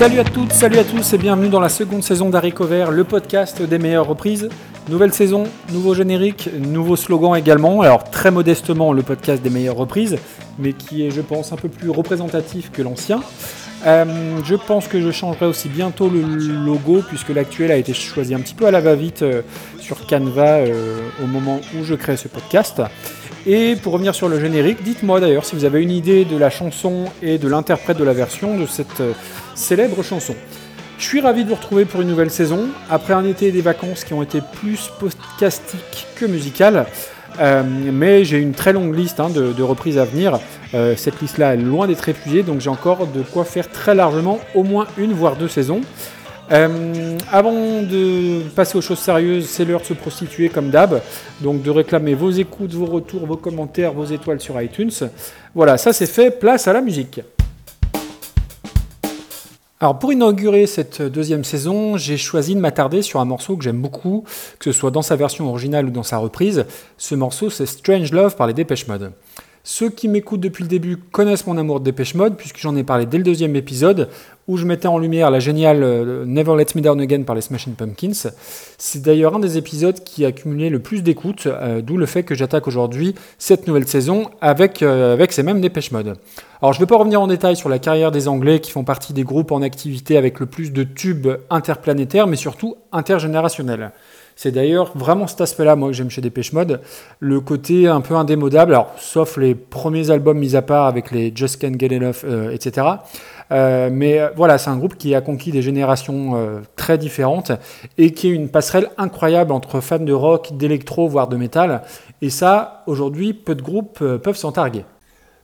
Salut à toutes, salut à tous et bienvenue dans la seconde saison d'Harry Vert, le podcast des meilleures reprises. Nouvelle saison, nouveau générique, nouveau slogan également. Alors très modestement le podcast des meilleures reprises, mais qui est je pense un peu plus représentatif que l'ancien. Euh, je pense que je changerai aussi bientôt le logo puisque l'actuel a été choisi un petit peu à la va-vite euh, sur Canva euh, au moment où je crée ce podcast. Et pour revenir sur le générique, dites-moi d'ailleurs si vous avez une idée de la chanson et de l'interprète de la version de cette célèbre chanson. Je suis ravi de vous retrouver pour une nouvelle saison. Après un été et des vacances qui ont été plus podcastiques que musicales, euh, mais j'ai une très longue liste hein, de, reprises à venir. Euh, cette liste-là est loin d'être épuisée, donc j'ai encore de quoi faire très largement au moins une voire deux saisons. Euh, avant de passer aux choses sérieuses, c'est l'heure de se prostituer comme d'hab, donc de réclamer vos écoutes, vos retours, vos commentaires, vos étoiles sur iTunes. Voilà, ça c'est fait, place à la musique. Alors pour inaugurer cette deuxième saison, j'ai choisi de m'attarder sur un morceau que j'aime beaucoup, que ce soit dans sa version originale ou dans sa reprise. Ce morceau c'est Strange Love par les Dépêche Mode. Ceux qui m'écoutent depuis le début connaissent mon amour de Dépêche Mode, puisque j'en ai parlé dès le deuxième épisode, où je mettais en lumière la géniale euh, Never Let Me Down Again par les Smashing Pumpkins. C'est d'ailleurs un des épisodes qui a cumulé le plus d'écoute, euh, d'où le fait que j'attaque aujourd'hui cette nouvelle saison avec, euh, ces mêmes Dépêche Mode. Alors je ne vais pas revenir en détail sur la carrière des Anglais qui font partie des groupes en activité avec le plus de tubes interplanétaires, mais surtout intergénérationnels. C'est d'ailleurs vraiment cet aspect-là, moi, que j'aime chez Dépêche Mode, le côté un peu indémodable, alors sauf les premiers albums mis à part avec les Just Can't Get Enough, euh, etc. Euh, mais euh, voilà, c'est un groupe qui a conquis des générations très différentes et qui est une passerelle incroyable entre fans de rock, d'électro, voire de métal. Et ça, aujourd'hui, peu de groupes peuvent s'en targuer.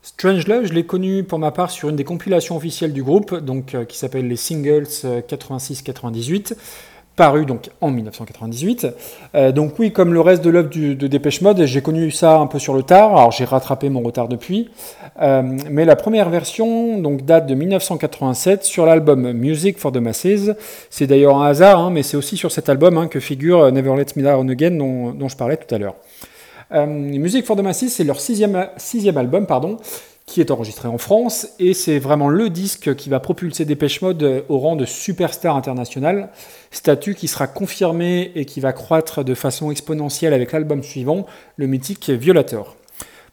Strange Love, je l'ai connu pour ma part sur une des compilations officielles du groupe, donc qui s'appelle les Singles 86-98 paru donc en 1998. Euh, donc oui, comme le reste de l'œuvre de Dépêche Mode, j'ai connu ça un peu sur le tard, alors j'ai rattrapé mon retard depuis. Euh, mais la première version donc, date de 1987 sur l'album Music for the Masses. C'est d'ailleurs un hasard, hein, mais c'est aussi sur cet album hein, que figure Never Let Me Down Again dont, je parlais tout à l'heure. Euh, Music for the Masses, c'est leur sixième, sixième album, pardon, qui est enregistré en France, et c'est vraiment le disque qui va propulser Dépêche Mode au rang de superstar international, statut qui sera confirmé et qui va croître de façon exponentielle avec l'album suivant, le mythique Violator.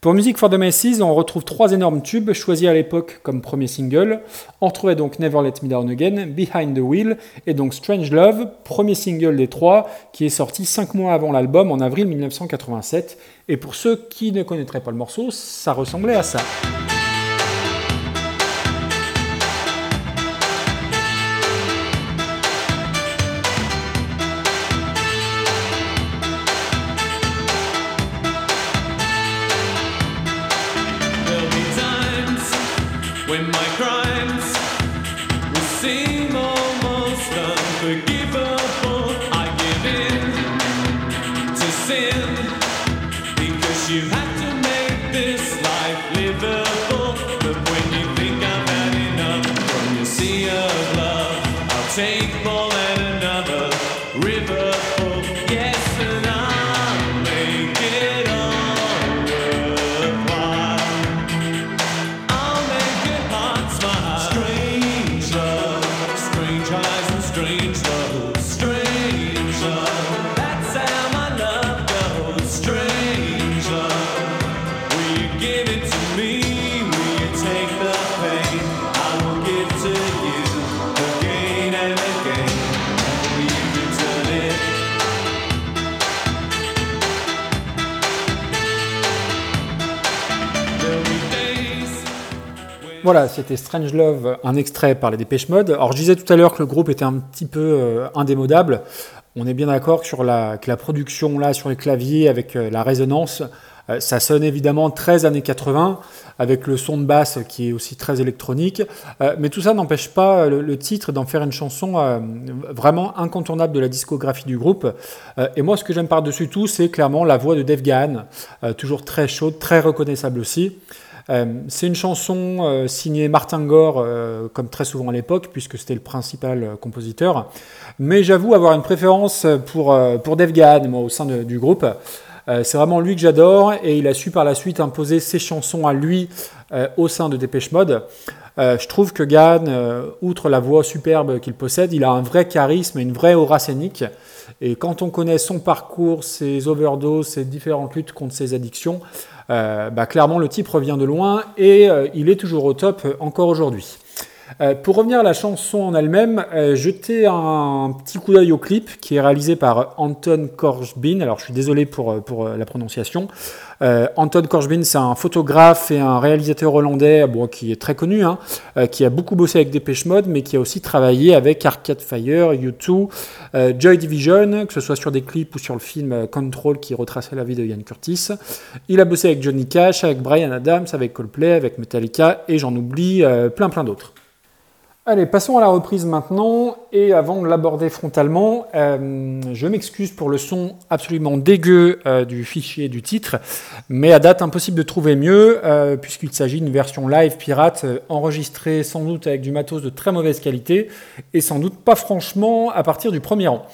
Pour Music for the Masses, on retrouve trois énormes tubes choisis à l'époque comme premier single. On retrouvait donc Never Let Me Down Again, Behind the Wheel et donc Strange Love, premier single des trois, qui est sorti cinq mois avant l'album en avril 1987. Et pour ceux qui ne connaîtraient pas le morceau, ça ressemblait à ça. When my cry. Voilà, c'était Strange Love, un extrait par les Dépêche Mode. Alors je disais tout à l'heure que le groupe était un petit peu euh, indémodable. On est bien d'accord sur la, que la production là sur les claviers avec euh, la résonance, euh, ça sonne évidemment 13 années 80 avec le son de basse qui est aussi très électronique. mais tout ça n'empêche pas le, titre d'en faire une chanson vraiment incontournable de la discographie du groupe. et moi, ce que j'aime par-dessus tout, c'est clairement la voix de Dave Gahan, toujours très chaude, très reconnaissable aussi. Euh, c'est une chanson euh, signée Martin Gore, euh, comme très souvent à l'époque, puisque c'était le principal compositeur. Mais j'avoue avoir une préférence pour, pour Dave Gahan, moi, au sein du groupe. c'est vraiment lui que j'adore et il a su par la suite imposer ses chansons à lui au sein de Dépêche Mode. Je trouve que Gann, outre la voix superbe qu'il possède, il a un vrai charisme et une vraie aura scénique. Et quand on connaît son parcours, ses overdoses, ses différentes luttes contre ses addictions, bah, clairement le type revient de loin et il est toujours au top encore aujourd'hui. Euh, pour revenir à la chanson en elle-même, euh, jetez un, petit coup d'œil au clip qui est réalisé par Anton Korsbin. Alors je suis désolé pour, euh, pour la prononciation. Anton Korsbin, c'est un photographe et un réalisateur hollandais bon, qui est très connu, hein, qui a beaucoup bossé avec Dépêche Mode, mais qui a aussi travaillé avec Arcade Fire, U2, Joy Division, que ce soit sur des clips ou sur le film Control qui retraçait la vie de Ian Curtis. Il a bossé avec Johnny Cash, avec Brian Adams, avec Coldplay, avec Metallica, et j'en oublie plein plein d'autres. Allez, passons à la reprise maintenant. Et avant de l'aborder frontalement, euh, je m'excuse pour le son absolument dégueu euh, du fichier du titre, mais à date impossible de trouver mieux, euh, puisqu'il s'agit d'une version live pirate enregistrée sans doute avec du matos de très mauvaise qualité, et sans doute pas franchement à partir du premier rang.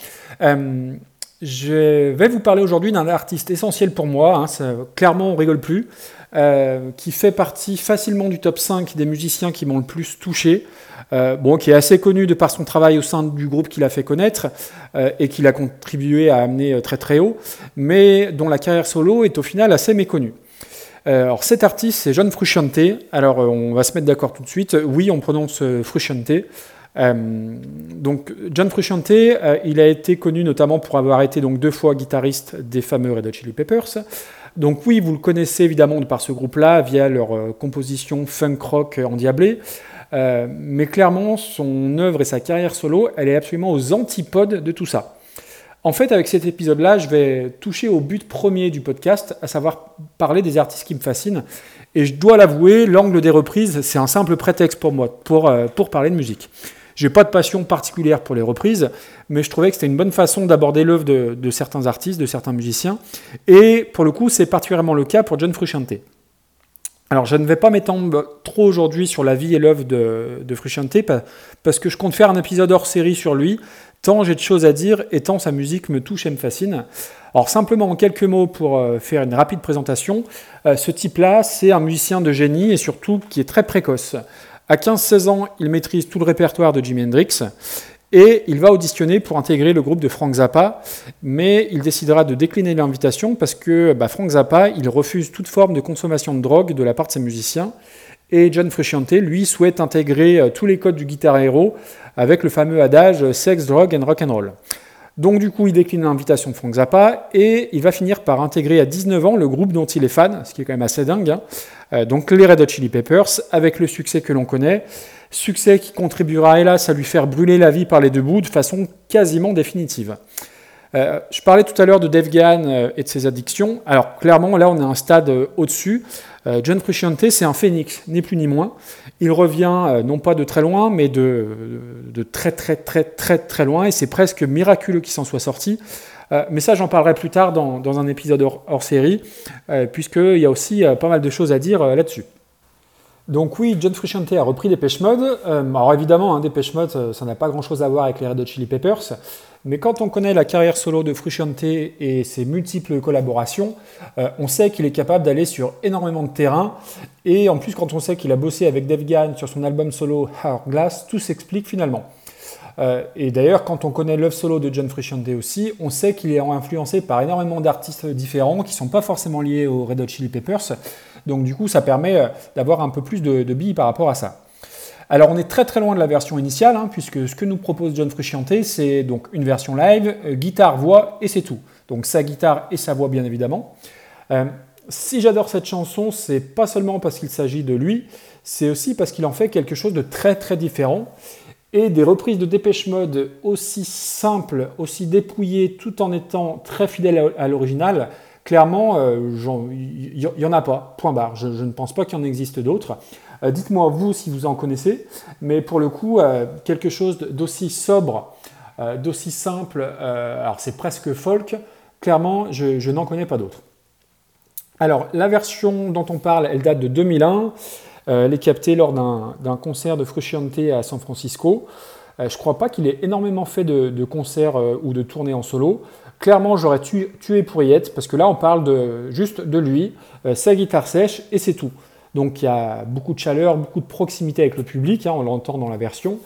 je vais vous parler aujourd'hui d'un artiste essentiel pour moi, hein, clairement on rigole plus, qui fait partie facilement du top 5 des musiciens qui m'ont le plus touché. Euh, bon, qui est assez connu de par son travail au sein du groupe qu'il a fait connaître euh, et qu'il a contribué à amener euh, très très haut, mais dont la carrière solo est au final assez méconnue. alors cet artiste, c'est John Frusciante. Alors on va se mettre d'accord tout de suite. Oui, on prononce Frusciante. donc John Frusciante, il a été connu notamment pour avoir été donc deux fois guitariste des fameux Red Hot Chili Peppers. Donc oui, vous le connaissez évidemment de par ce groupe-là via leur composition funk rock endiablée. Euh, mais clairement, son œuvre et sa carrière solo, elle est absolument aux antipodes de tout ça. En fait, avec cet épisode-là, je vais toucher au but premier du podcast, à savoir parler des artistes qui me fascinent. Et je dois l'avouer, l'angle des reprises, c'est un simple prétexte pour moi, pour, euh, pour parler de musique. J'ai pas de passion particulière pour les reprises, mais je trouvais que c'était une bonne façon d'aborder l'œuvre de, de, certains artistes, de certains musiciens. Et pour le coup, c'est particulièrement le cas pour John Frusciante. Alors, je ne vais pas m'étendre trop aujourd'hui sur la vie et l'œuvre de, de Frusciante, parce que je compte faire un épisode hors série sur lui, tant j'ai de choses à dire et tant sa musique me touche et me fascine. Alors, simplement en quelques mots pour euh, faire une rapide présentation, euh, ce type-là, c'est un musicien de génie et surtout qui est très précoce. À 15-16 ans, il maîtrise tout le répertoire de Jimi Hendrix. Et il va auditionner pour intégrer le groupe de Frank Zappa, mais il décidera de décliner l'invitation parce que bah, Frank Zappa, il refuse toute forme de consommation de drogue de la part de ses musiciens. Et John Frusciante, lui, souhaite intégrer euh, tous les codes du guitar héros avec le fameux adage sex, drug and rock and roll. Donc du coup, il décline l'invitation de Frank Zappa et il va finir par intégrer à 19 ans le groupe dont il est fan, ce qui est quand même assez dingue. Hein. Euh, donc les Red Hot Chili Peppers, avec le succès que l'on connaît. Succès qui contribuera hélas à lui faire brûler la vie par les deux bouts de façon quasiment définitive. Euh, je parlais tout à l'heure de Dave Gahan euh, et de ses addictions. Alors clairement, là, on est à un stade euh, au-dessus. John Frusciante, c'est un phénix, ni plus ni moins. Il revient non pas de très loin, mais de, de, très très très très très loin, et c'est presque miraculeux qu'il s'en soit sorti. mais ça, j'en parlerai plus tard dans, dans un épisode hors, hors série, puisqu'il y a aussi pas mal de choses à dire là-dessus. Donc oui, John Frusciante a repris Dépêche Mode. Euh, alors évidemment, hein, Dépêche Mode, ça n'a pas grand-chose à voir avec les Red Hot Chili Peppers. Mais quand on connaît la carrière solo de Frusciante et ses multiples collaborations, euh, on sait qu'il est capable d'aller sur énormément de terrain. Et en plus, quand on sait qu'il a bossé avec Dave Gahan sur son album solo Glass, tout s'explique finalement. Euh, et d'ailleurs, quand on connaît l'œuvre solo de John Frusciante aussi, on sait qu'il est influencé par énormément d'artistes différents qui ne sont pas forcément liés aux Red Hot Chili Peppers. Donc du coup, ça permet euh, d'avoir un peu plus de, billes par rapport à ça. Alors on est très très loin de la version initiale, hein, puisque ce que nous propose John Frusciante, c'est donc une version live, euh, guitare, voix, et c'est tout. Donc sa guitare et sa voix bien évidemment. Si j'adore cette chanson, c'est pas seulement parce qu'il s'agit de lui, c'est aussi parce qu'il en fait quelque chose de très très différent. Et des reprises de Dépêche Mode aussi simples, aussi dépouillées, tout en étant très fidèles à l'original, Clairement, euh, il n'y en a pas, point barre. Je, ne pense pas qu'il en existe d'autres. Euh, dites-moi vous si vous en connaissez, mais pour le coup, euh, quelque chose d'aussi sobre, d'aussi simple, alors c'est presque folk, clairement, je, n'en connais pas d'autres. Alors, la version dont on parle, elle date de 2001. Elle est captée lors d'un concert de Frusciante à San Francisco. je ne crois pas qu'il ait énormément fait de, concerts ou de tournées en solo. Clairement, j'aurais tué, tué pour y parce que là, on parle juste de lui, euh, sa guitare sèche, et c'est tout. Donc il y a beaucoup de chaleur, beaucoup de proximité avec le public, hein, on l'entend dans la version.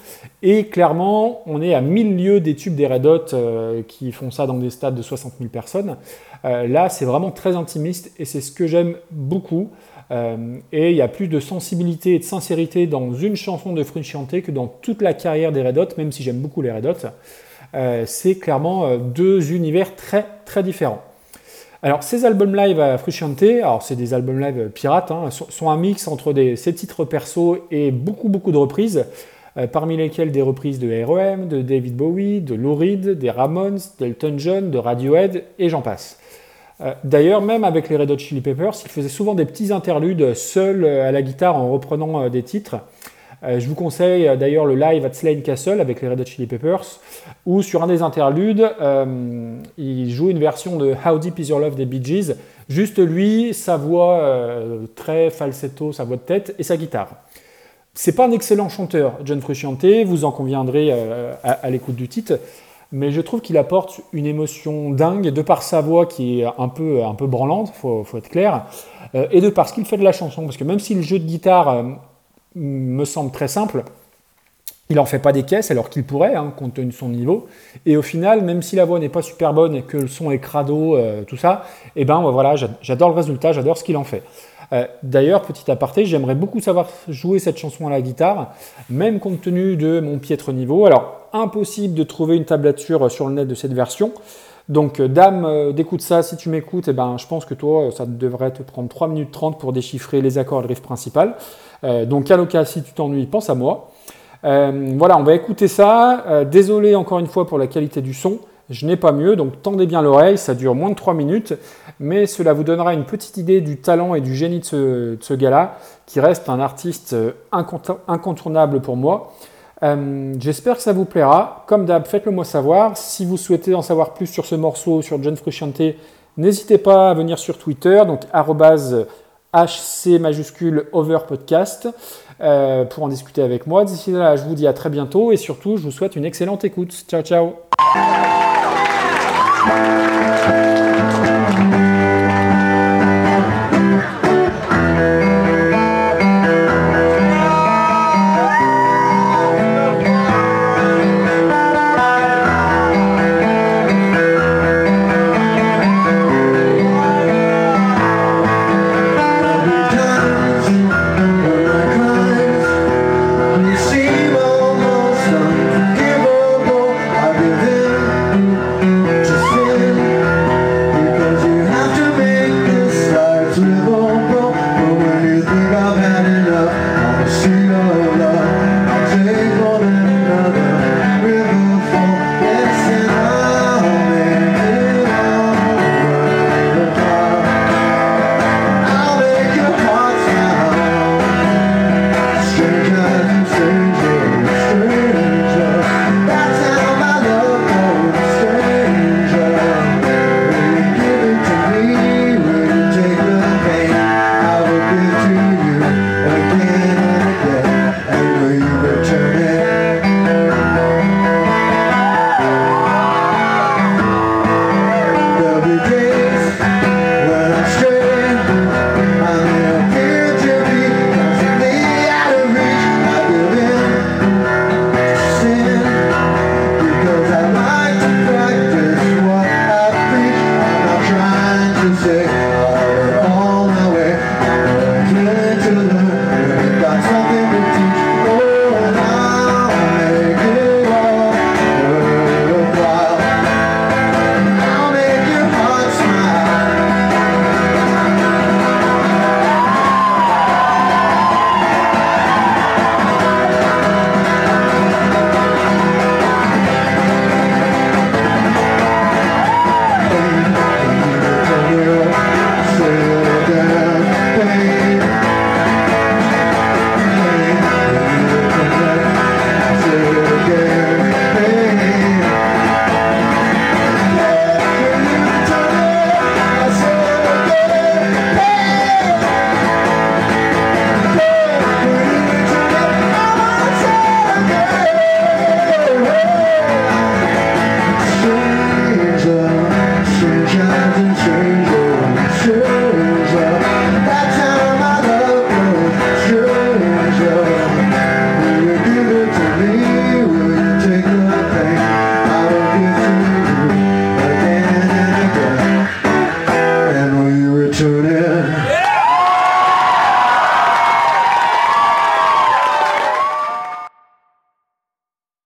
Et clairement, on est à 1000 lieues des tubes des Red Hot euh, qui font ça dans des stades de 60 000 personnes. Euh, là, c'est vraiment très intimiste et c'est ce que j'aime beaucoup. Euh, et il y a plus de sensibilité et de sincérité dans une chanson de Frusciante que dans toute la carrière des Red Hot, même si j'aime beaucoup les Red Hot. c'est clairement deux univers très très différents. Alors, ces albums live à Frusciante, alors c'est des albums live pirates, hein, sont, un mix entre des, ces titres perso et beaucoup, beaucoup de reprises, euh, parmi lesquelles des reprises de R.E.M., de David Bowie, de Lou Reed, des Ramones, d'Elton John, de Radiohead, et j'en passe. Euh, d'ailleurs, même avec les Red Hot Chili Peppers, ils faisaient souvent des petits interludes seuls à la guitare en reprenant euh, des titres. Euh, je vous conseille euh, d'ailleurs le live at Slane Castle avec les Red Hot Chili Peppers, où sur un des interludes, euh, il joue une version de How Deep Is Your Love des Bee Gees. Juste lui, sa voix très falsetto, sa voix de tête et sa guitare. C'est pas un excellent chanteur, John Frusciante, vous en conviendrez à, l'écoute du titre, mais je trouve qu'il apporte une émotion dingue de par sa voix qui est un peu, un peu branlante, faut, faut être clair, et de par ce qu'il fait de la chanson, parce que même si le jeu de guitare me semble très simple. Il n'en fait pas des caisses alors qu'il pourrait, hein, compte tenu de son niveau. Et au final, même si la voix n'est pas super bonne et que le son est crado, euh, tout ça, eh ben voilà, j'adore le résultat, j'adore ce qu'il en fait. Euh, d'ailleurs, petit aparté, j'aimerais beaucoup savoir jouer cette chanson à la guitare, même compte tenu de mon piètre niveau. Alors, impossible de trouver une tablature sur le net de cette version. Donc, euh, dame, d'écoute ça, si tu m'écoutes, eh ben, je pense que toi, ça devrait te prendre 3 minutes 30 pour déchiffrer les accords et le riff principal. Euh, donc, à l'occasion, si tu t'ennuies, pense à moi. Euh, voilà, on va écouter ça. Euh, désolé encore une fois pour la qualité du son. Je n'ai pas mieux, donc tendez bien l'oreille, ça dure moins de 3 minutes, mais cela vous donnera une petite idée du talent et du génie de ce, gars-là, qui reste un artiste incontournable pour moi. J'espère que ça vous plaira. Comme d'hab, faites-le moi savoir. Si vous souhaitez en savoir plus sur ce morceau, sur John Frusciante, n'hésitez pas à venir sur Twitter, donc HC majuscule over podcast euh, pour en discuter avec moi. D'ici là, je vous dis à très bientôt et surtout, je vous souhaite une excellente écoute. Ciao, ciao.